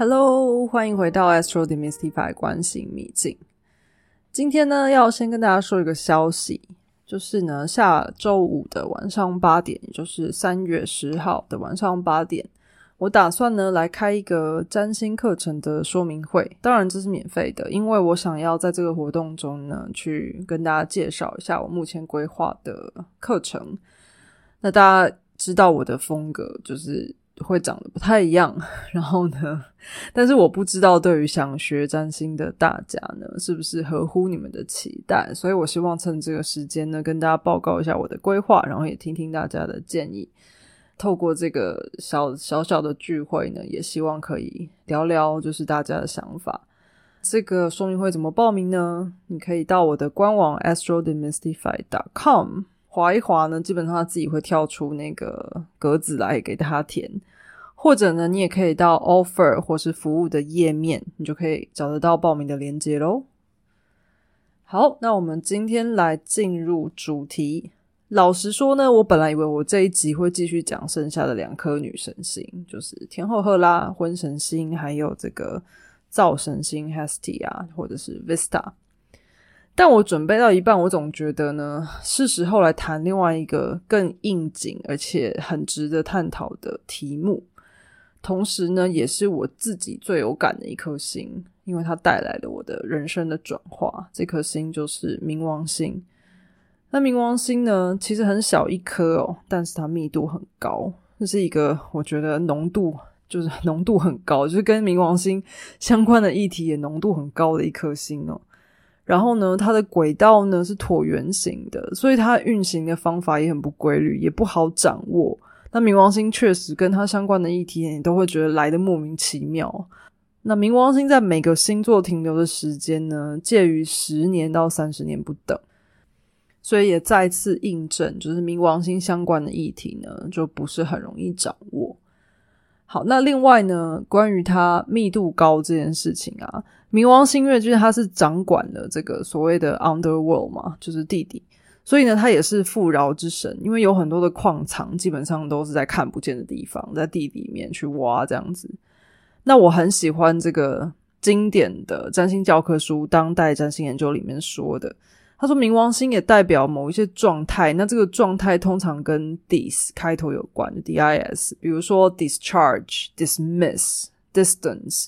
Hello，欢迎回到 Astro Demystify 关心秘境。今天呢，要先跟大家说一个消息，就是呢，下周五的晚上八点，也就是三月十号的晚上八点，我打算呢来开一个占星课程的说明会。当然，这是免费的，因为我想要在这个活动中呢，去跟大家介绍一下我目前规划的课程。那大家知道我的风格就是。会长得不太一样，然后呢？但是我不知道对于想学占星的大家呢，是不是合乎你们的期待？所以我希望趁这个时间呢，跟大家报告一下我的规划，然后也听听大家的建议。透过这个小小小的聚会呢，也希望可以聊聊就是大家的想法。这个说明会怎么报名呢？你可以到我的官网 astrodemystify.com。划一划呢，基本上它自己会跳出那个格子来给大家填，或者呢，你也可以到 offer 或是服务的页面，你就可以找得到报名的链接喽。好，那我们今天来进入主题。老实说呢，我本来以为我这一集会继续讲剩下的两颗女神星，就是天后赫拉、婚神星，还有这个灶神星 Hestia 或者是 Vista。但我准备到一半，我总觉得呢，是时候来谈另外一个更应景而且很值得探讨的题目。同时呢，也是我自己最有感的一颗星，因为它带来了我的人生的转化。这颗星就是冥王星。那冥王星呢，其实很小一颗哦，但是它密度很高。这是一个我觉得浓度就是浓度很高，就是跟冥王星相关的议题也浓度很高的一颗星哦。然后呢，它的轨道呢是椭圆形的，所以它运行的方法也很不规律，也不好掌握。那冥王星确实跟它相关的议题，你都会觉得来的莫名其妙。那冥王星在每个星座停留的时间呢，介于十年到三十年不等，所以也再次印证，就是冥王星相关的议题呢，就不是很容易掌握。好，那另外呢，关于它密度高这件事情啊，冥王星月就是它是掌管了这个所谓的 underworld 嘛，就是地底，所以呢，它也是富饶之神，因为有很多的矿藏，基本上都是在看不见的地方，在地里面去挖这样子。那我很喜欢这个经典的占星教科书《当代占星研究》里面说的。他说，冥王星也代表某一些状态，那这个状态通常跟 dis 开头有关，d i s，比如说 discharge、dismiss、distance，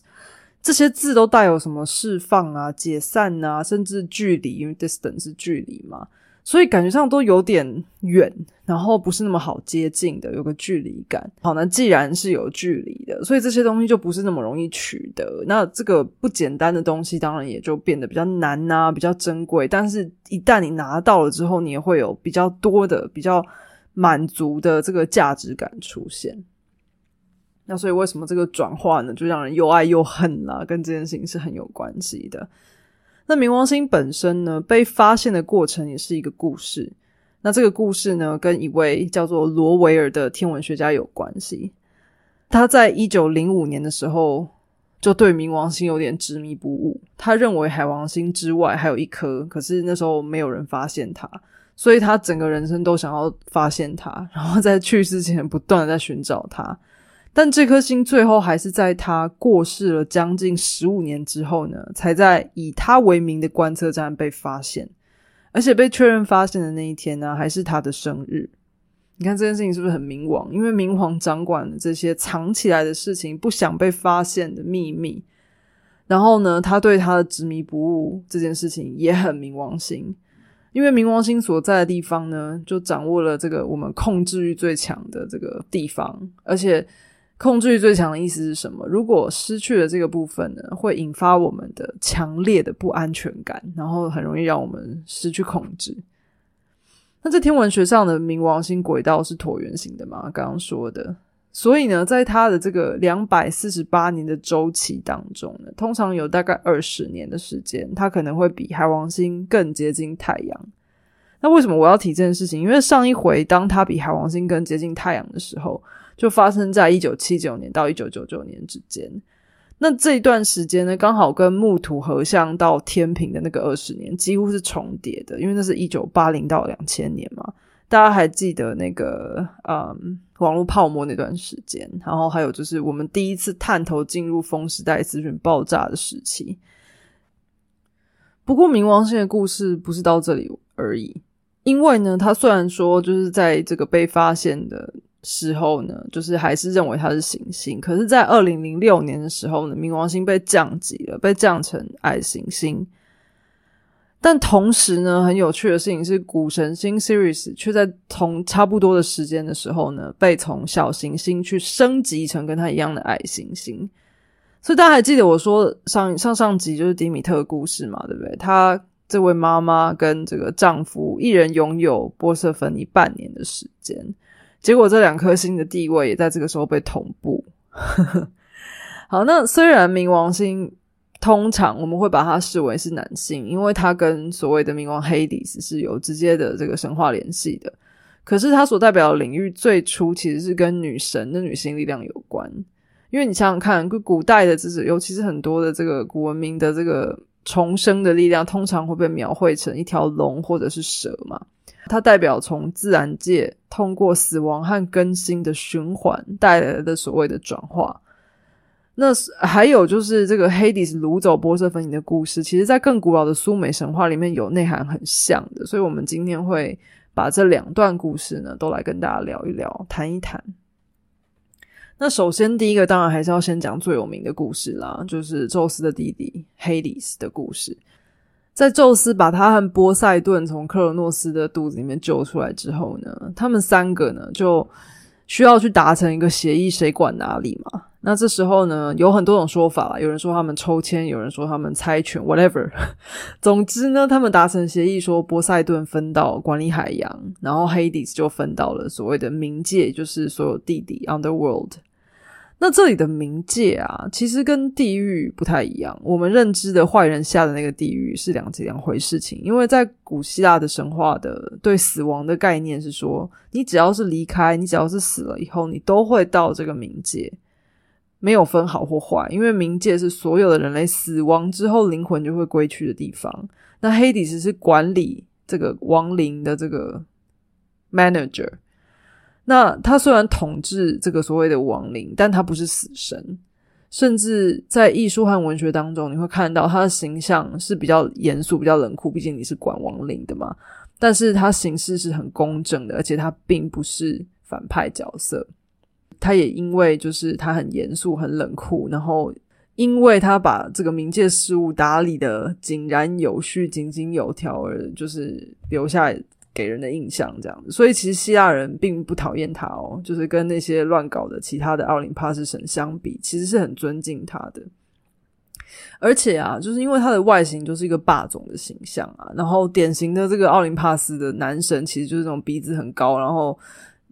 这些字都带有什么释放啊、解散啊，甚至距离，因为 distance 是距离嘛。所以感觉上都有点远，然后不是那么好接近的，有个距离感。好，那既然是有距离的，所以这些东西就不是那么容易取得。那这个不简单的东西，当然也就变得比较难呐，比较珍贵。但是，一旦你拿到了之后，你也会有比较多的、比较满足的这个价值感出现。那所以，为什么这个转化呢，就让人又爱又恨啦？跟这件事情是很有关系的。那冥王星本身呢，被发现的过程也是一个故事。那这个故事呢，跟一位叫做罗维尔的天文学家有关系。他在一九零五年的时候，就对冥王星有点执迷不悟。他认为海王星之外还有一颗，可是那时候没有人发现它，所以他整个人生都想要发现它，然后在去世前不断的在寻找它。但这颗星最后还是在他过世了将近十五年之后呢，才在以他为名的观测站被发现，而且被确认发现的那一天呢，还是他的生日。你看这件事情是不是很冥王？因为冥王掌管了这些藏起来的事情，不想被发现的秘密。然后呢，他对他的执迷不悟这件事情也很冥王星，因为冥王星所在的地方呢，就掌握了这个我们控制欲最强的这个地方，而且。控制欲最强的意思是什么？如果失去了这个部分呢，会引发我们的强烈的不安全感，然后很容易让我们失去控制。那在天文学上的冥王星轨道是椭圆形的嘛？刚刚说的，所以呢，在它的这个两百四十八年的周期当中呢，通常有大概二十年的时间，它可能会比海王星更接近太阳。那为什么我要提这件事情？因为上一回当它比海王星更接近太阳的时候。就发生在一九七九年到一九九九年之间，那这一段时间呢，刚好跟木土合相到天平的那个二十年几乎是重叠的，因为那是一九八零到两千年嘛。大家还记得那个嗯网络泡沫那段时间，然后还有就是我们第一次探头进入风时代资讯爆炸的时期。不过冥王星的故事不是到这里而已，因为呢，他虽然说就是在这个被发现的时候呢，就是还是认为它是行星，可是，在二零零六年的时候呢，冥王星被降级了，被降成矮行星。但同时呢，很有趣的事情是，古神星 Sirius 却在同差不多的时间的时候呢，被从小行星去升级成跟它一样的矮行星。所以大家还记得我说上上上集就是迪米特的故事嘛，对不对？她这位妈妈跟这个丈夫一人拥有波色芬尼半年的时间，结果这两颗星的地位也在这个时候被同步。好，那虽然冥王星。通常我们会把它视为是男性，因为它跟所谓的冥王黑迪斯是有直接的这个神话联系的。可是它所代表的领域最初其实是跟女神的女性力量有关。因为你想想看，古代的知识，尤其是很多的这个古文明的这个重生的力量，通常会被描绘成一条龙或者是蛇嘛。它代表从自然界通过死亡和更新的循环带来的所谓的转化。那还有就是这个黑迪斯掳走波瑟芬尼的故事，其实在更古老的苏美神话里面有内涵很像的，所以我们今天会把这两段故事呢都来跟大家聊一聊，谈一谈。那首先第一个当然还是要先讲最有名的故事啦，就是宙斯的弟弟黑迪斯的故事。在宙斯把他和波塞顿从克罗诺斯的肚子里面救出来之后呢，他们三个呢就需要去达成一个协议，谁管哪里嘛。那这时候呢，有很多种说法啦。有人说他们抽签，有人说他们猜拳，whatever。总之呢，他们达成协议，说波塞顿分到管理海洋，然后黑迪斯就分到了所谓的冥界，就是所有地底 underworld。那这里的冥界啊，其实跟地狱不太一样。我们认知的坏人下的那个地狱是两两回事情。因为在古希腊的神话的对死亡的概念是说，你只要是离开，你只要是死了以后，你都会到这个冥界。没有分好或坏，因为冥界是所有的人类死亡之后灵魂就会归去的地方。那黑底斯是管理这个亡灵的这个 manager。那他虽然统治这个所谓的亡灵，但他不是死神。甚至在艺术和文学当中，你会看到他的形象是比较严肃、比较冷酷。毕竟你是管亡灵的嘛。但是他行事是很公正的，而且他并不是反派角色。他也因为就是他很严肃、很冷酷，然后因为他把这个冥界事务打理的井然有序、井井有条，而就是留下给人的印象这样子。所以其实希腊人并不讨厌他哦，就是跟那些乱搞的其他的奥林帕斯神相比，其实是很尊敬他的。而且啊，就是因为他的外形就是一个霸总的形象啊，然后典型的这个奥林帕斯的男神，其实就是那种鼻子很高，然后。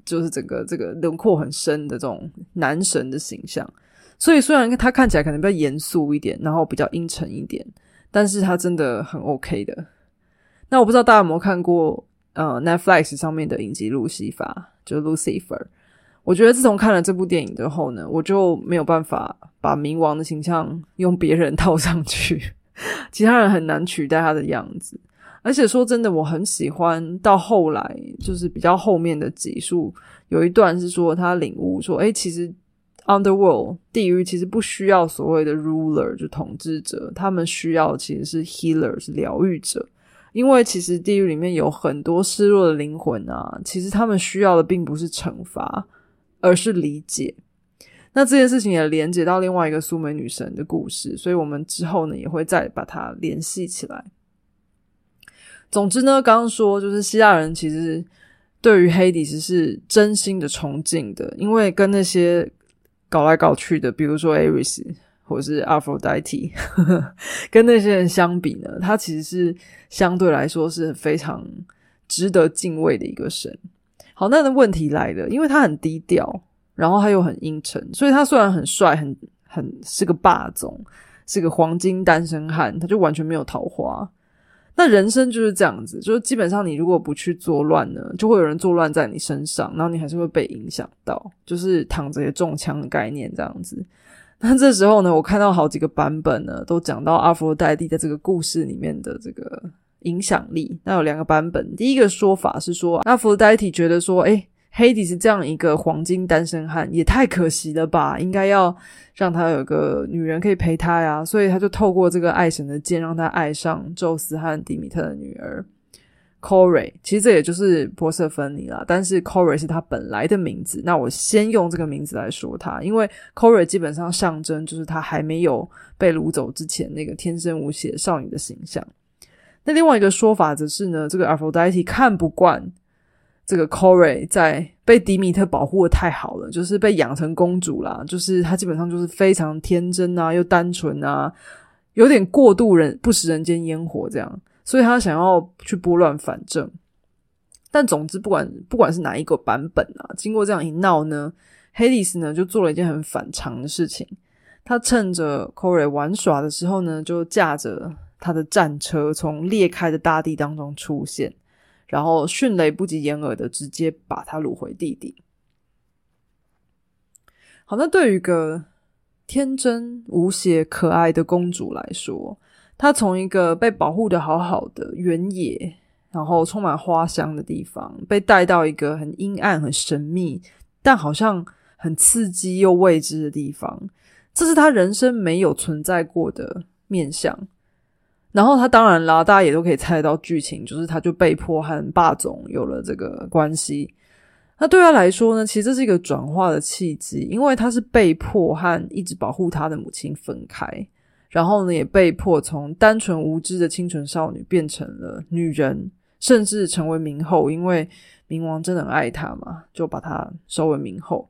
就是整个这个轮廓很深的这种男神的形象，所以虽然他看起来可能比较严肃一点，然后比较阴沉一点，但是他真的很 OK 的。那我不知道大家有没有看过呃 Netflix 上面的影集《路西法》，就是 Lucifer。我觉得自从看了这部电影之后呢，我就没有办法把冥王的形象用别人套上去，其他人很难取代他的样子。而且说真的，我很喜欢到后来，就是比较后面的集数，有一段是说他领悟说，哎，其实 underworld 地狱其实不需要所谓的 ruler 就统治者，他们需要其实是 healer 是疗愈者，因为其实地狱里面有很多失落的灵魂啊，其实他们需要的并不是惩罚，而是理解。那这件事情也连接到另外一个苏美女神的故事，所以我们之后呢也会再把它联系起来。总之呢，刚刚说就是希腊人其实对于黑底斯是真心的崇敬的，因为跟那些搞来搞去的，比如说 Ares 或者是 Aphrodite，跟那些人相比呢，他其实是相对来说是非常值得敬畏的一个神。好，那的问题来了，因为他很低调，然后他又很阴沉，所以他虽然很帅，很很是个霸总，是个黄金单身汉，他就完全没有桃花。那人生就是这样子，就是基本上你如果不去作乱呢，就会有人作乱在你身上，然后你还是会被影响到，就是躺着也中枪的概念这样子。那这时候呢，我看到好几个版本呢，都讲到阿佛罗代蒂在这个故事里面的这个影响力。那有两个版本，第一个说法是说，那弗莱蒂觉得说，哎，黑迪是这样一个黄金单身汉，也太可惜了吧，应该要让他有个女人可以陪他呀，所以他就透过这个爱神的剑，让他爱上宙斯和迪米特的女儿。Corey，其实这也就是波瑟芬尼啦，但是 Corey 是他本来的名字。那我先用这个名字来说他，因为 Corey 基本上象征就是他还没有被掳走之前那个天生无邪少女的形象。那另外一个说法则是呢，这个 Aphrodite 看不惯这个 Corey 在被迪米特保护的太好了，就是被养成公主啦，就是她基本上就是非常天真啊，又单纯啊，有点过度人不食人间烟火这样。所以他想要去拨乱反正，但总之不管不管是哪一个版本啊，经过这样一闹呢，黑迪斯呢就做了一件很反常的事情。他趁着 c o r y 玩耍的时候呢，就驾着他的战车从裂开的大地当中出现，然后迅雷不及掩耳的直接把他掳回地底。好，那对于一个天真无邪、可爱的公主来说，他从一个被保护的好好的原野，然后充满花香的地方，被带到一个很阴暗、很神秘，但好像很刺激又未知的地方。这是他人生没有存在过的面相。然后他当然啦，大家也都可以猜得到剧情，就是他就被迫和霸总有了这个关系。那对他来说呢，其实这是一个转化的契机，因为他是被迫和一直保护他的母亲分开。然后呢，也被迫从单纯无知的清纯少女变成了女人，甚至成为冥后，因为冥王真的很爱她嘛，就把她收为冥后。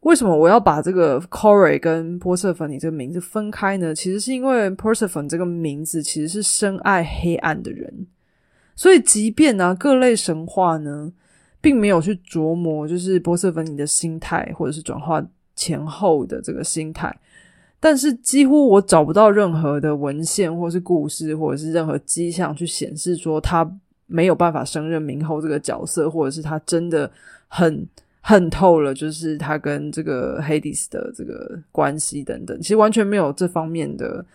为什么我要把这个 Corey 跟波瑟芬尼这个名字分开呢？其实是因为 Persephone 这个名字其实是深爱黑暗的人，所以即便呢各类神话呢，并没有去琢磨就是波瑟芬尼的心态，或者是转化前后的这个心态。但是几乎我找不到任何的文献，或是故事，或者是任何迹象去显示说他没有办法胜任明后这个角色，或者是他真的很恨透了，就是他跟这个 Hades 的这个关系等等，其实完全没有这方面的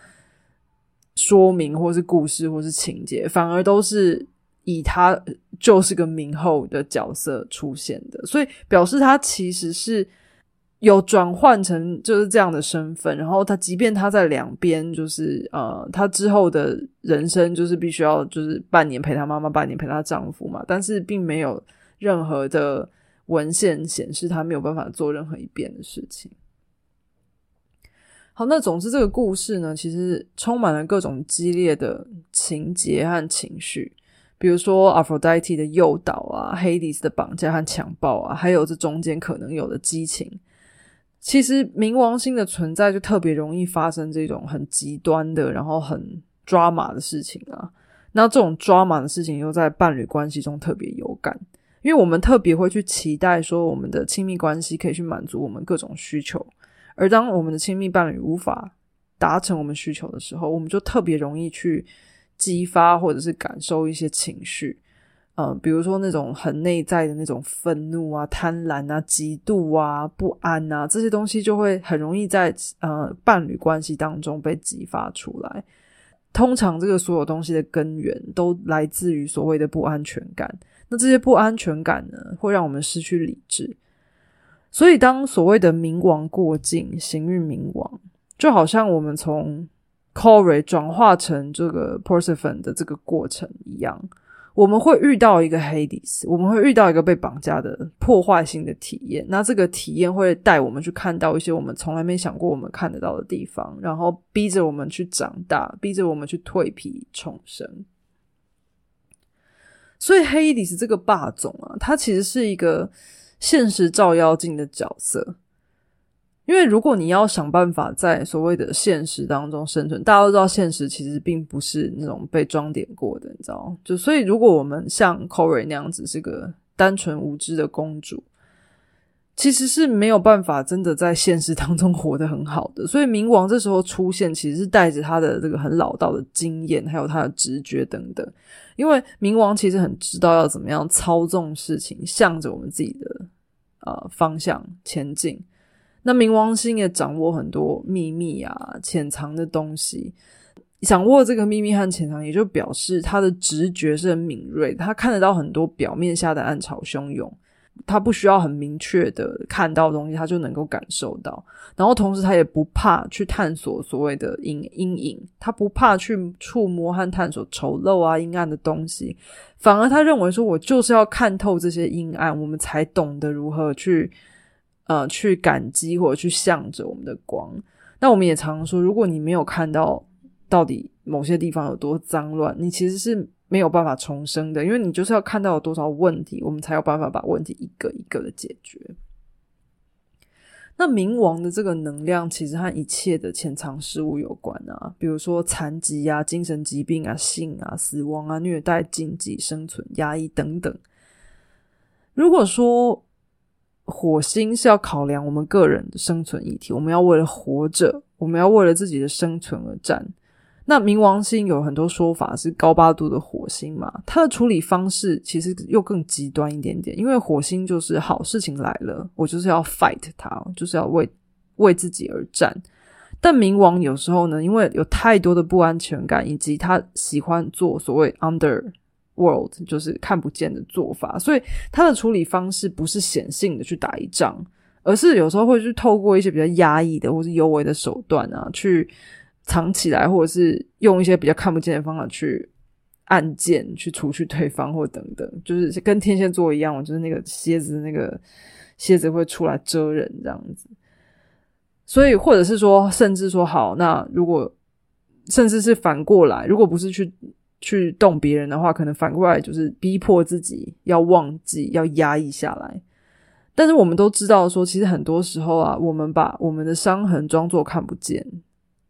说明，或是故事，或是情节，反而都是以他就是个明后的角色出现的，所以表示他其实是。有转换成就是这样的身份，然后他即便他在两边，就是呃，他之后的人生就是必须要就是半年陪他妈妈，半年陪她丈夫嘛，但是并没有任何的文献显示他没有办法做任何一边的事情。好，那总之这个故事呢，其实充满了各种激烈的情节和情绪，比如说 Aphrodite 的诱导啊，Hades 的绑架和强暴啊，还有这中间可能有的激情。其实冥王星的存在就特别容易发生这种很极端的，然后很抓马的事情啊。那这种抓马的事情又在伴侣关系中特别有感，因为我们特别会去期待说我们的亲密关系可以去满足我们各种需求，而当我们的亲密伴侣无法达成我们需求的时候，我们就特别容易去激发或者是感受一些情绪。嗯，比如说那种很内在的那种愤怒啊、贪婪啊、嫉妒啊、不安啊，这些东西就会很容易在呃伴侣关系当中被激发出来。通常这个所有东西的根源都来自于所谓的不安全感。那这些不安全感呢，会让我们失去理智。所以，当所谓的冥王过境、行运冥王，就好像我们从 Corey 转化成这个 p e r s e p h o n 的这个过程一样。我们会遇到一个 Hades，我们会遇到一个被绑架的破坏性的体验。那这个体验会带我们去看到一些我们从来没想过我们看得到的地方，然后逼着我们去长大，逼着我们去蜕皮重生。所以 Hades 这个霸总啊，他其实是一个现实照妖镜的角色。因为如果你要想办法在所谓的现实当中生存，大家都知道现实其实并不是那种被装点过的，你知道就所以如果我们像 Corey 那样子是个单纯无知的公主，其实是没有办法真的在现实当中活得很好的。所以冥王这时候出现，其实是带着他的这个很老道的经验，还有他的直觉等等。因为冥王其实很知道要怎么样操纵事情，向着我们自己的呃方向前进。那冥王星也掌握很多秘密啊，潜藏的东西。掌握这个秘密和潜藏，也就表示他的直觉是很敏锐，他看得到很多表面下的暗潮汹涌。他不需要很明确的看到东西，他就能够感受到。然后同时，他也不怕去探索所谓的阴阴影，他不怕去触摸和探索丑陋啊、阴暗的东西。反而，他认为说，我就是要看透这些阴暗，我们才懂得如何去呃去感激或者去向着我们的光。那我们也常说，如果你没有看到到底某些地方有多脏乱，你其实是。没有办法重生的，因为你就是要看到有多少问题，我们才有办法把问题一个一个的解决。那冥王的这个能量其实和一切的潜藏事物有关啊，比如说残疾啊、精神疾病啊、性啊、死亡啊、虐待、禁忌、生存、压抑等等。如果说火星是要考量我们个人的生存议题，我们要为了活着，我们要为了自己的生存而战。那冥王星有很多说法是高八度的火星嘛，它的处理方式其实又更极端一点点，因为火星就是好事情来了，我就是要 fight 它，就是要为为自己而战。但冥王有时候呢，因为有太多的不安全感，以及他喜欢做所谓 under World 就是看不见的做法，所以他的处理方式不是显性的去打一仗，而是有时候会去透过一些比较压抑的或是幽微的手段啊去。藏起来，或者是用一些比较看不见的方法去按键去除去对方，或等等，就是跟天蝎座一样，就是那个蝎子，那个蝎子会出来蛰人这样子。所以，或者是说，甚至说，好，那如果甚至是反过来，如果不是去去动别人的话，可能反过来就是逼迫自己要忘记，要压抑下来。但是我们都知道，说其实很多时候啊，我们把我们的伤痕装作看不见。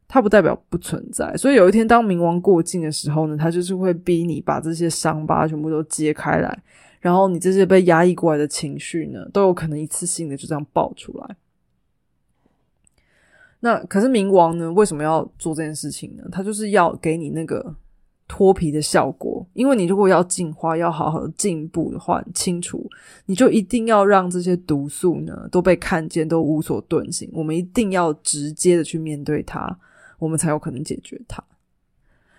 它不代表不存在，所以有一天当冥王过境的时候呢，他就是会逼你把这些伤疤全部都揭开来，然后你这些被压抑过来的情绪呢，都有可能一次性的就这样爆出来。那可是冥王呢，为什么要做这件事情呢？他就是要给你那个脱皮的效果，因为你如果要进化，要好好的进步的话，清除，你就一定要让这些毒素呢都被看见，都无所遁形。我们一定要直接的去面对它。我们才有可能解决它。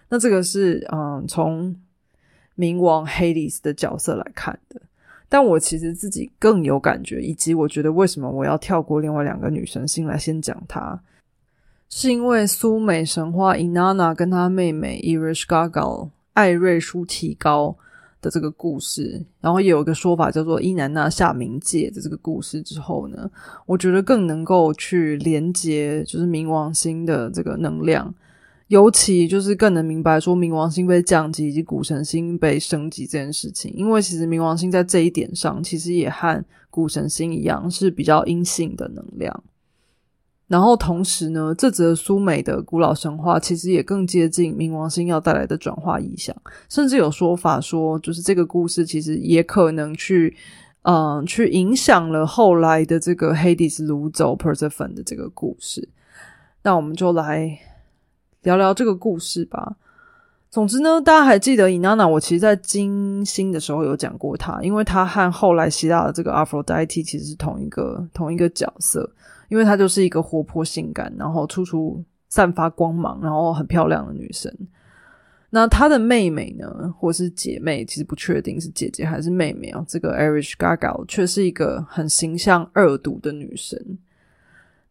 那这个是嗯，从冥王 Hades 的角色来看的。但我其实自己更有感觉，以及我觉得为什么我要跳过另外两个女神星来先讲她，是因为苏美神话 Inanna 跟她妹妹 Ereshkigal 艾瑞舒提高。的这个故事，然后也有一个说法叫做伊南娜下冥界的这个故事之后呢，我觉得更能够去连接，就是冥王星的这个能量，尤其就是更能明白说冥王星被降级以及古神星被升级这件事情，因为其实冥王星在这一点上，其实也和古神星一样是比较阴性的能量。然后同时呢，这则苏美的古老神话其实也更接近冥王星要带来的转化意象，甚至有说法说，就是这个故事其实也可能去，嗯，去影响了后来的这个 Hades 掳走 Persephone 的这个故事。那我们就来聊聊这个故事吧。总之呢，大家还记得伊娜娜，我其实在金星的时候有讲过她，因为她和后来希腊的这个 Aphrodite 其实是同一个同一个角色。因为她就是一个活泼性感，然后处处散发光芒，然后很漂亮的女生。那她的妹妹呢，或是姐妹，其实不确定是姐姐还是妹妹啊。这个 Arish Gaga 却是一个很形象恶毒的女生。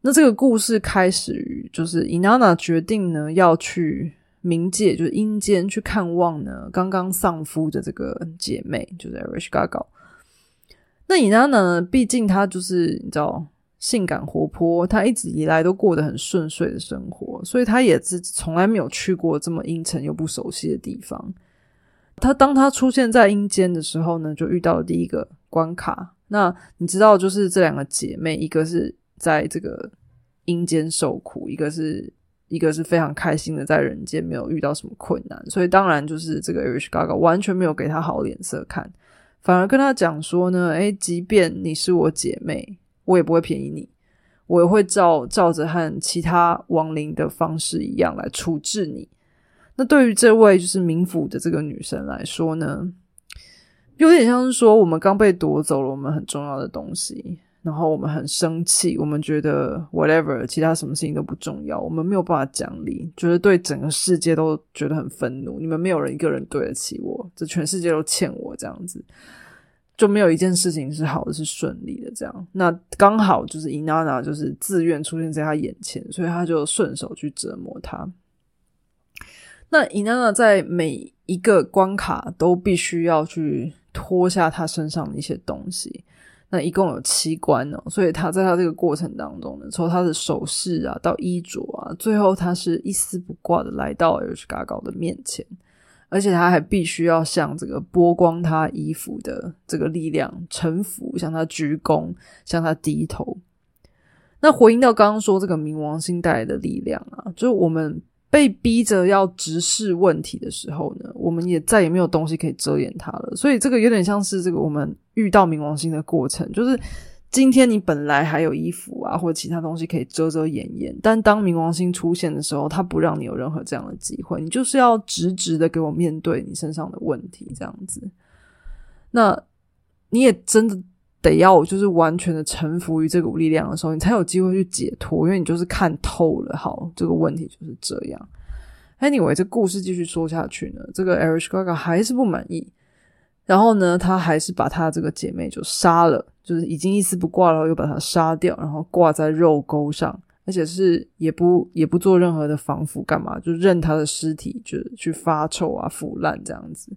那这个故事开始于，就是 Inana 决定呢要去冥界，就是阴间去看望呢刚刚丧夫的这个姐妹，就是 Arish Gaga。那 Inanna 呢，毕竟她就是你知道。性感活泼，他一直以来都过得很顺遂的生活，所以他也是从来没有去过这么阴沉又不熟悉的地方。他当他出现在阴间的时候呢，就遇到了第一个关卡。那你知道，就是这两个姐妹，一个是在这个阴间受苦，一个是一个是非常开心的在人间没有遇到什么困难，所以当然就是这个 Arish Gaga 完全没有给他好脸色看，反而跟他讲说呢，诶，即便你是我姐妹。我也不会便宜你，我也会照照着和其他亡灵的方式一样来处置你。那对于这位就是冥府的这个女生来说呢，有点像是说我们刚被夺走了我们很重要的东西，然后我们很生气，我们觉得 whatever，其他什么事情都不重要，我们没有办法讲理，觉得对整个世界都觉得很愤怒。你们没有人一个人对得起我，这全世界都欠我这样子，就没有一件事情是好的，是顺利的。这样，那刚好就是伊娜娜就是自愿出现在他眼前，所以他就顺手去折磨他。那伊娜娜在每一个关卡都必须要去脱下他身上的一些东西。那一共有七关哦，所以他在他这个过程当中呢，从他的首饰啊到衣着啊，最后他是一丝不挂的来到 H 嘎高的面前，而且他还必须要向这个剥光他衣服的这个力量臣服，向他鞠躬，向他低头。那回应到刚刚说这个冥王星带来的力量啊，就是我们。被逼着要直视问题的时候呢，我们也再也没有东西可以遮掩它了。所以这个有点像是这个我们遇到冥王星的过程，就是今天你本来还有衣服啊或者其他东西可以遮遮掩掩，但当冥王星出现的时候，它不让你有任何这样的机会，你就是要直直的给我面对你身上的问题，这样子。那你也真的。得要就是完全的臣服于这股力量的时候，你才有机会去解脱，因为你就是看透了。好，这个问题就是这样。Anyway，这故事继续说下去呢，这个 Eric Gaga 还是不满意，然后呢，他还是把他这个姐妹就杀了，就是已经一丝不挂了，又把他杀掉，然后挂在肉钩上，而且是也不也不做任何的防腐，干嘛就任他的尸体就去发臭啊、腐烂这样子。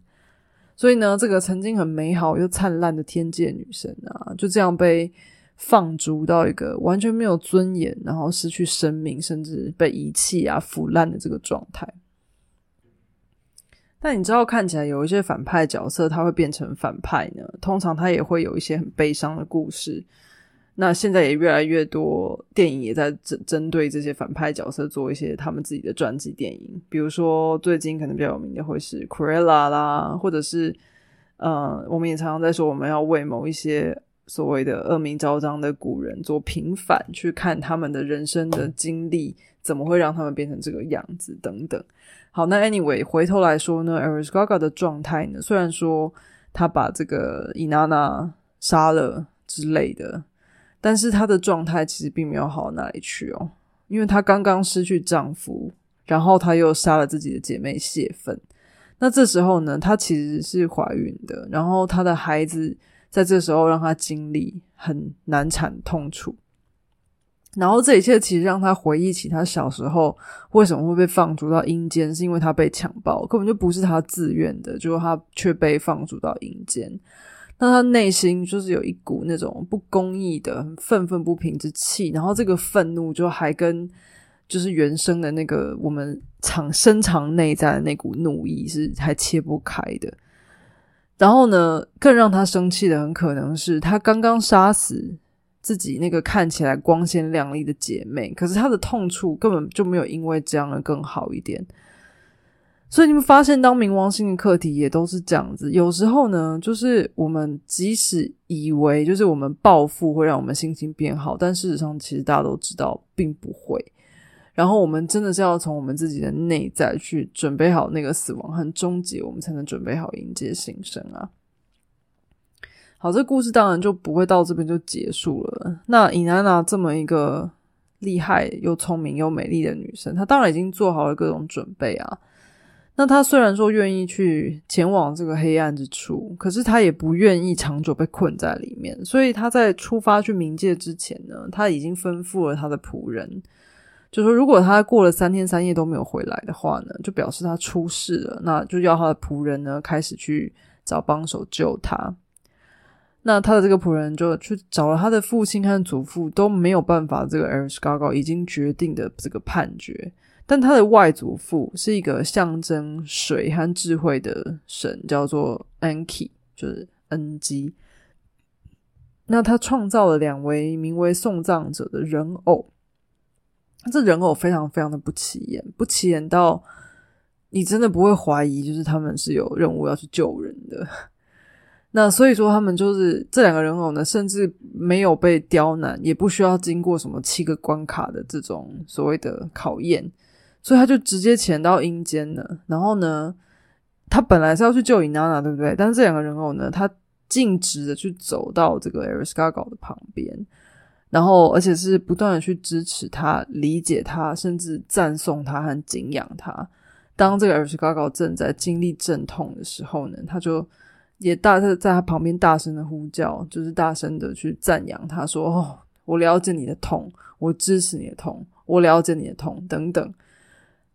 所以呢，这个曾经很美好又灿烂的天界女神啊，就这样被放逐到一个完全没有尊严，然后失去生命，甚至被遗弃啊、腐烂的这个状态。但你知道，看起来有一些反派角色，他会变成反派呢，通常他也会有一些很悲伤的故事。那现在也越来越多电影也在针针对这些反派角色做一些他们自己的传记电影，比如说最近可能比较有名的会是《Cruella》啦，或者是呃，我们也常常在说我们要为某一些所谓的恶名昭彰的古人做平反，去看他们的人生的经历怎么会让他们变成这个样子等等。好，那 Anyway 回头来说呢 a r i s Gaga 的状态呢，虽然说他把这个伊娜娜杀了之类的。但是她的状态其实并没有好到哪里去哦，因为她刚刚失去丈夫，然后她又杀了自己的姐妹泄愤。那这时候呢，她其实是怀孕的，然后她的孩子在这时候让他经历很难产痛楚，然后这一切其实让他回忆起他小时候为什么会被放逐到阴间，是因为他被强暴，根本就不是他自愿的，就是他却被放逐到阴间。那他内心就是有一股那种不公义的愤愤不平之气，然后这个愤怒就还跟就是原生的那个我们藏深藏内在的那股怒意是还切不开的。然后呢，更让他生气的很可能是他刚刚杀死自己那个看起来光鲜亮丽的姐妹，可是他的痛处根本就没有因为这样而更好一点。所以你们发现，当冥王星的课题也都是这样子。有时候呢，就是我们即使以为就是我们报复会让我们心情变好，但事实上，其实大家都知道并不会。然后我们真的是要从我们自己的内在去准备好那个死亡和终结，我们才能准备好迎接新生啊。好，这故事当然就不会到这边就结束了。那伊娜娜这么一个厉害又聪明又美丽的女生，她当然已经做好了各种准备啊。那她虽然说愿意去前往这个黑暗之处，可是她也不愿意长久被困在里面。所以她在出发去冥界之前呢，她已经吩咐了他的仆人，就说如果他过了三天三夜都没有回来的话呢，就表示他出事了。那就要他的仆人呢开始去找帮手救他。那他的这个仆人就去找了他的父亲和祖父，都没有办法。这个 Eric Gaga 已经决定的这个判决。但他的外祖父是一个象征水和智慧的神，叫做 Anki，就是恩基。那他创造了两位名为送葬者的人偶，这人偶非常非常的不起眼，不起眼到你真的不会怀疑，就是他们是有任务要去救人的。那所以说，他们就是这两个人偶呢，甚至没有被刁难，也不需要经过什么七个关卡的这种所谓的考验。所以他就直接潜到阴间了。然后呢，他本来是要去救伊娜娜，对不对？但是这两个人偶呢，他径直的去走到这个 Aristotle 的旁边，然后而且是不断的去支持他、理解他，甚至赞颂他和敬仰他。当这个 Aristotle 正在经历阵痛的时候呢，他就也大在在他旁边大声的呼叫，就是大声的去赞扬他说：“哦，我了解你的痛，我支持你的痛，我了解你的痛，等等。”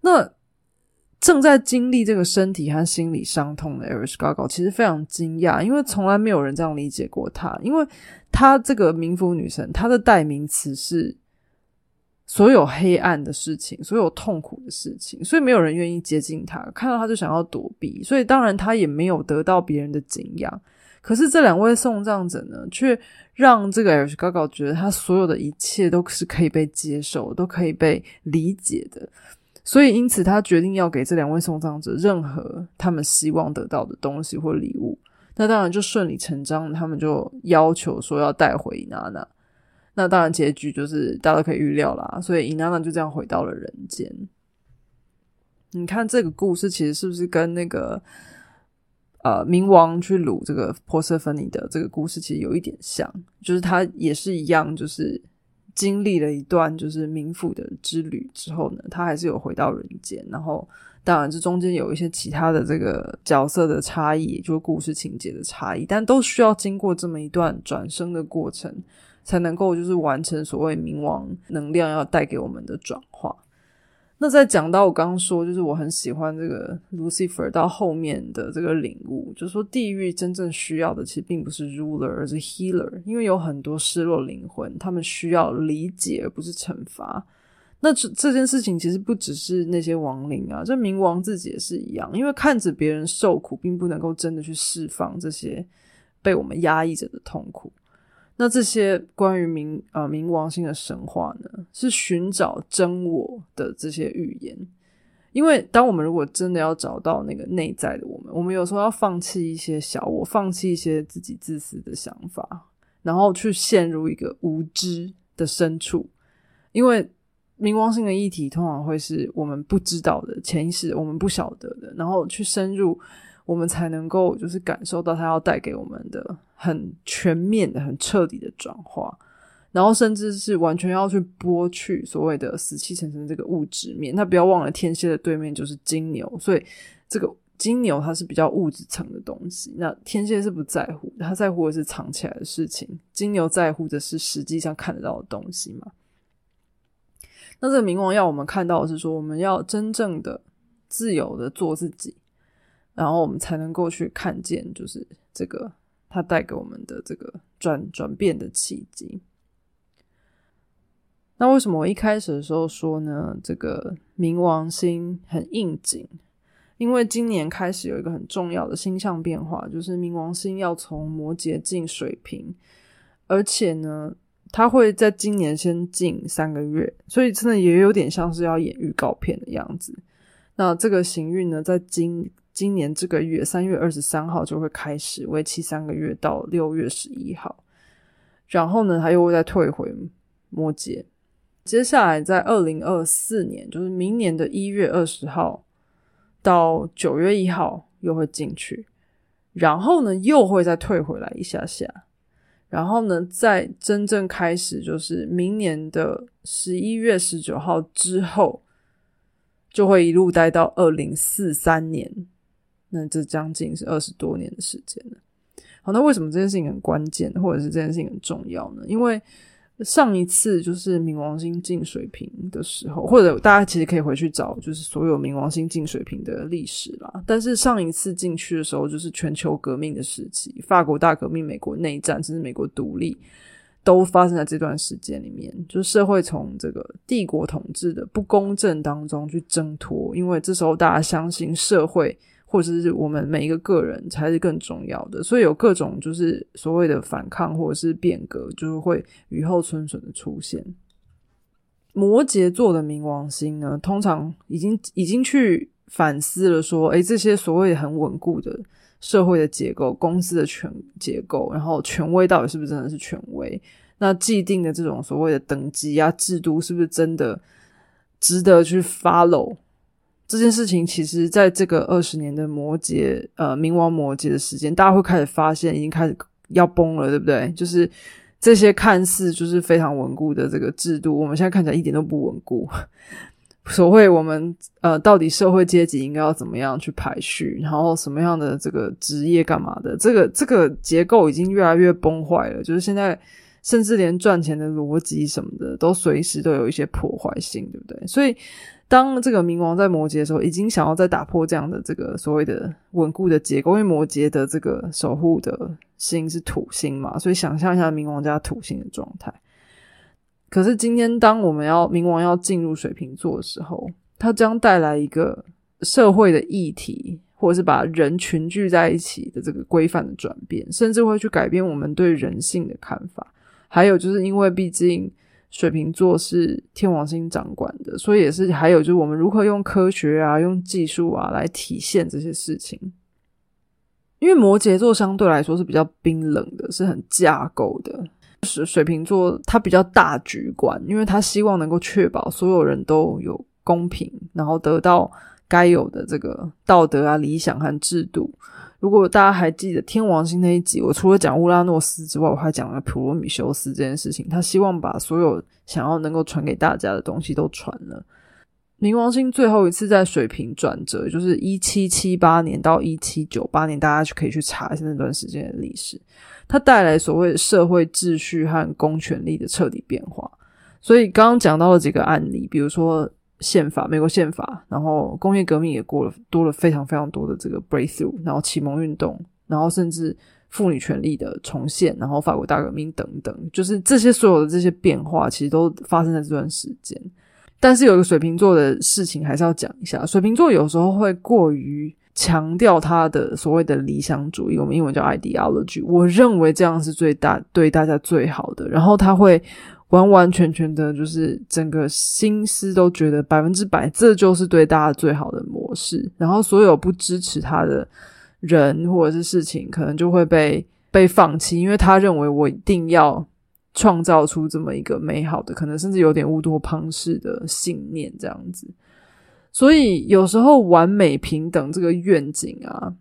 那正在经历这个身体和心理伤痛的 Aristotle 其实非常惊讶，因为从来没有人这样理解过他，因为他这个冥府女神，她的代名词是所有黑暗的事情，所有痛苦的事情，所以没有人愿意接近他，看到他就想要躲避，所以当然他也没有得到别人的敬仰。可是这两位送葬者呢，却让这个 Aristotle 觉得他所有的一切都是可以被接受，都可以被理解的。所以，因此他决定要给这两位送葬者任何他们希望得到的东西或礼物。那当然就顺理成章，他们就要求说要带回伊娜娜。那当然结局就是大家都可以预料啦。所以伊娜娜就这样回到了人间。你看这个故事其实是不是跟那个呃冥王去掳这个珀瑟芬尼的这个故事其实有一点像？就是他也是一样，就是。经历了一段就是冥府的之旅之后呢，他还是有回到人间。然后，当然这中间有一些其他的这个角色的差异，就是故事情节的差异，但都需要经过这么一段转生的过程，才能够就是完成所谓冥王能量要带给我们的转化。那在讲到我刚刚说，就是我很喜欢这个 Lucifer 到后面的这个领悟，就是说地狱真正需要的其实并不是 ruler，而是 healer，因为有很多失落灵魂，他们需要理解而不是惩罚。那这这件事情其实不只是那些亡灵啊，这冥王自己也是一样，因为看着别人受苦，并不能够真的去释放这些被我们压抑着的痛苦。那这些关于冥啊冥王星的神话呢，是寻找真我的这些预言。因为当我们如果真的要找到那个内在的我们，我们有时候要放弃一些小我，放弃一些自己自私的想法，然后去陷入一个无知的深处。因为冥王星的议题通常会是我们不知道的潜意识，我们不晓得的，然后去深入。我们才能够就是感受到它要带给我们的很全面的、很彻底的转化，然后甚至是完全要去剥去所谓的死气沉沉这个物质面。那不要忘了，天蝎的对面就是金牛，所以这个金牛它是比较物质层的东西。那天蝎是不在乎，他在乎的是藏起来的事情；金牛在乎的是实际上看得到的东西嘛。那这个冥王要我们看到的是说，我们要真正的自由的做自己。然后我们才能够去看见，就是这个它带给我们的这个转转变的契机。那为什么我一开始的时候说呢？这个冥王星很应景，因为今年开始有一个很重要的星象变化，就是冥王星要从摩羯进水瓶，而且呢，它会在今年先进三个月，所以真的也有点像是要演预告片的样子。那这个行运呢，在今今年这个月三月二十三号就会开始，为期三个月到六月十一号，然后呢，他又会再退回摩羯。接下来在二零二四年，就是明年的一月二十号到九月一号又会进去，然后呢又会再退回来一下下，然后呢再真正开始，就是明年的十一月十九号之后，就会一路待到二零四三年。那这将近是二十多年的时间了。好，那为什么这件事情很关键，或者是这件事情很重要呢？因为上一次就是冥王星进水平的时候，或者大家其实可以回去找，就是所有冥王星进水平的历史啦。但是上一次进去的时候，就是全球革命的时期，法国大革命、美国内战，甚至美国独立，都发生在这段时间里面。就是社会从这个帝国统治的不公正当中去挣脱，因为这时候大家相信社会。或者是我们每一个个人才是更重要的，所以有各种就是所谓的反抗或者是变革，就是会雨后春笋的出现。摩羯座的冥王星呢，通常已经已经去反思了，说，诶，这些所谓很稳固的社会的结构、公司的权结构，然后权威到底是不是真的是权威？那既定的这种所谓的等级啊制度，是不是真的值得去 follow？这件事情，其实在这个二十年的摩羯呃冥王摩羯的时间，大家会开始发现，已经开始要崩了，对不对？就是这些看似就是非常稳固的这个制度，我们现在看起来一点都不稳固。所谓我们呃，到底社会阶级应该要怎么样去排序，然后什么样的这个职业干嘛的？这个这个结构已经越来越崩坏了，就是现在甚至连赚钱的逻辑什么的都随时都有一些破坏性，对不对？所以当这个冥王在摩羯的时候，已经想要再打破这样的这个所谓的稳固的结构，因为摩羯的这个守护的星是土星嘛，所以想象一下冥王加土星的状态。可是今天，当我们要冥王要进入水瓶座的时候，它将带来一个社会的议题，或者是把人群聚在一起的这个规范的转变，甚至会去改变我们对人性的看法。还有就是因为毕竟水瓶座是天王星掌管的，所以也是还有就是我们如何用科学啊、用技术啊来体现这些事情。因为摩羯座相对来说是比较冰冷的，是很架构的。水水瓶座，他比较大局观，因为他希望能够确保所有人都有公平，然后得到该有的这个道德啊、理想和制度。如果大家还记得天王星那一集，我除了讲乌拉诺斯之外，我还讲了普罗米修斯这件事情。他希望把所有想要能够传给大家的东西都传了。冥王星最后一次在水平转折，就是一七七八年到一七九八年，大家就可以去查一下那段时间的历史。它带来所谓的社会秩序和公权力的彻底变化。所以刚刚讲到了几个案例，比如说宪法，美国宪法，然后工业革命也过了多了非常非常多的这个 breakthrough，然后启蒙运动，然后甚至妇女权利的重现，然后法国大革命等等，就是这些所有的这些变化，其实都发生在这段时间。但是有一个水瓶座的事情还是要讲一下，水瓶座有时候会过于强调他的所谓的理想主义，我们英文叫 ideology。我认为这样是最大对大家最好的，然后他会完完全全的，就是整个心思都觉得百分之百这就是对大家最好的模式，然后所有不支持他的人或者是事情，可能就会被被放弃，因为他认为我一定要。创造出这么一个美好的，可能甚至有点乌托邦式的信念，这样子。所以有时候完美平等这个愿景啊，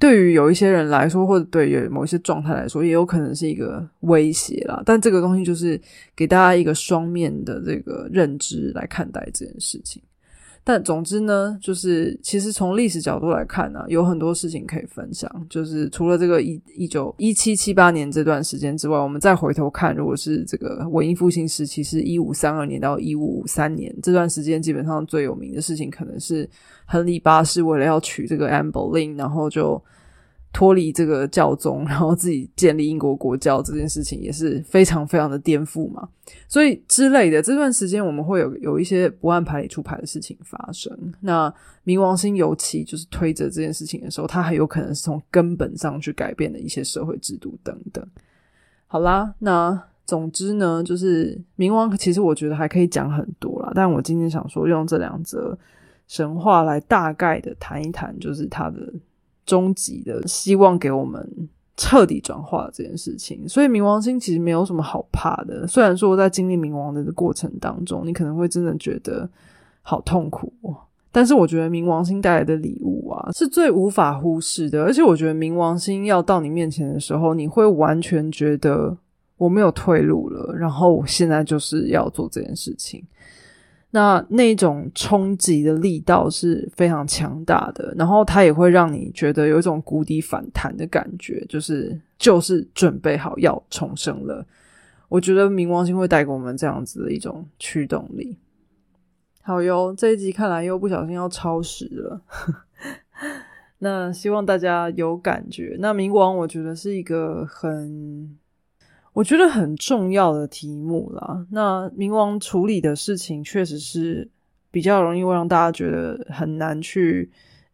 对于有一些人来说，或者对于某一些状态来说，也有可能是一个威胁啦。但这个东西就是给大家一个双面的这个认知来看待这件事情。但总之呢，就是其实从历史角度来看呢，有很多事情可以分享。就是除了这个一一九一七七八年这段时间之外，我们再回头看，如果是这个文艺复兴时期，是一五三二年到一五五三年这段时间，基本上最有名的事情，可能是亨利八世为了要娶这个 Anne Boleyn，然后就。脱离这个教宗，然后自己建立英国国教这件事情也是非常非常的颠覆嘛，所以之类的这段时间我们会有有一些不按牌理出牌的事情发生。那冥王星尤其就是推着这件事情的时候，它很有可能是从根本上去改变的一些社会制度等等。好啦，那总之呢，就是冥王其实我觉得还可以讲很多啦，但我今天想说用这两则神话来大概的谈一谈，就是它的。终极的希望给我们彻底转化这件事情，所以冥王星其实没有什么好怕的。虽然说在经历冥王的过程当中，你可能会真的觉得好痛苦，但是我觉得冥王星带来的礼物啊，是最无法忽视的。而且我觉得冥王星要到你面前的时候，你会完全觉得我没有退路了，然后我现在就是要做这件事情。那那种冲击的力道是非常强大的，然后它也会让你觉得有一种谷底反弹的感觉，就是就是准备好要重生了。我觉得冥王星会带给我们这样子的一种驱动力。好哟，这一集看来又不小心要超时了，那希望大家有感觉。那冥王我觉得是一个很。我觉得很重要的题目啦。那冥王处理的事情确实是比较容易会让大家觉得很难去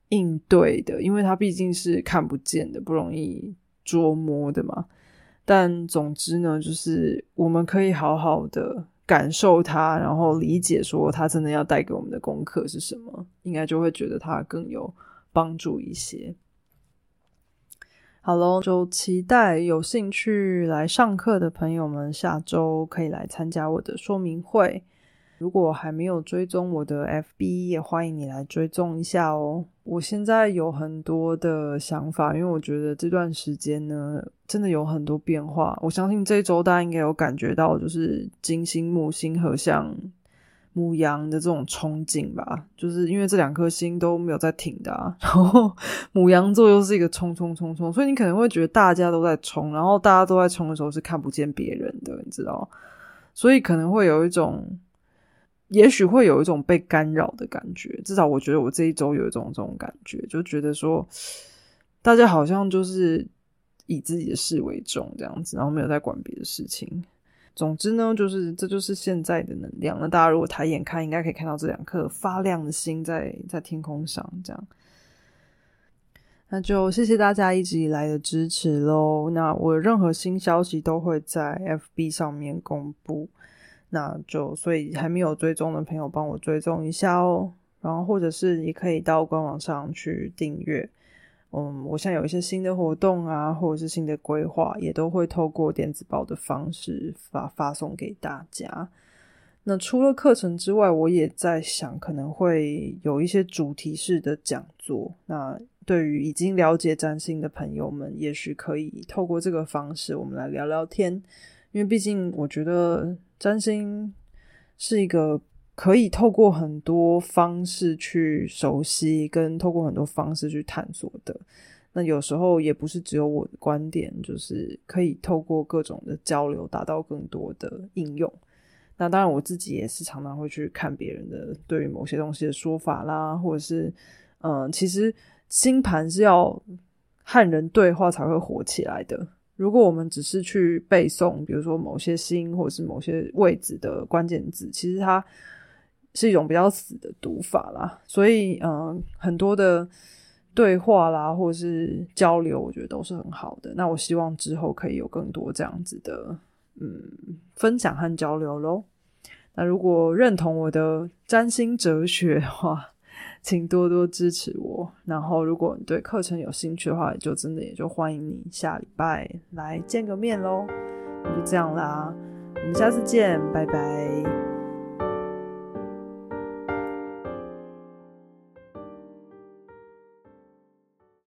应对的，因为它毕竟是看不见的，不容易捉摸的嘛。但总之呢，就是我们可以好好的感受它，然后理解说它真的要带给我们的功课是什么，应该就会觉得它更有帮助一些。好喽，就期待有兴趣来上课的朋友们下周可以来参加我的说明会。如果还没有追踪我的 FB，也欢迎你来追踪一下哦。我现在有很多的想法，因为我觉得这段时间呢，真的有很多变化。我相信这一周大家应该有感觉到，就是金星、木星合相。母羊的这种憧憬吧，就是因为这两颗星都没有在停的啊，然后母羊座又是一个冲冲冲冲，所以你可能会觉得大家都在冲，然后大家都在冲的时候是看不见别人的，你知道，所以可能会有一种，也许会有一种被干扰的感觉。至少我觉得我这一周有一种这种感觉，就觉得说大家好像就是以自己的事为重这样子，然后没有在管别的事情。总之呢，就是这就是现在的能量。那大家如果抬眼看，应该可以看到这两颗发亮的星在在天空上。这样，那就谢谢大家一直以来的支持喽。那我任何新消息都会在 FB 上面公布。那就所以还没有追踪的朋友，帮我追踪一下哦。然后或者是你可以到官网上去订阅。嗯，我现在有一些新的活动啊，或者是新的规划，也都会透过电子报的方式发发送给大家。那除了课程之外，我也在想，可能会有一些主题式的讲座。那对于已经了解占星的朋友们，也许可以透过这个方式，我们来聊聊天。因为毕竟，我觉得占星是一个。可以透过很多方式去熟悉，跟透过很多方式去探索的。那有时候也不是只有我的观点，就是可以透过各种的交流，达到更多的应用。那当然，我自己也是常常会去看别人的对于某些东西的说法啦，或者是嗯，其实星盘是要和人对话才会火起来的。如果我们只是去背诵，比如说某些星或者是某些位置的关键字，其实它。是一种比较死的读法啦，所以嗯，很多的对话啦，或者是交流，我觉得都是很好的。那我希望之后可以有更多这样子的嗯分享和交流喽。那如果认同我的占星哲学的话，请多多支持我。然后，如果你对课程有兴趣的话，就真的也就欢迎你下礼拜来见个面喽。那就这样啦，我们下次见，拜拜。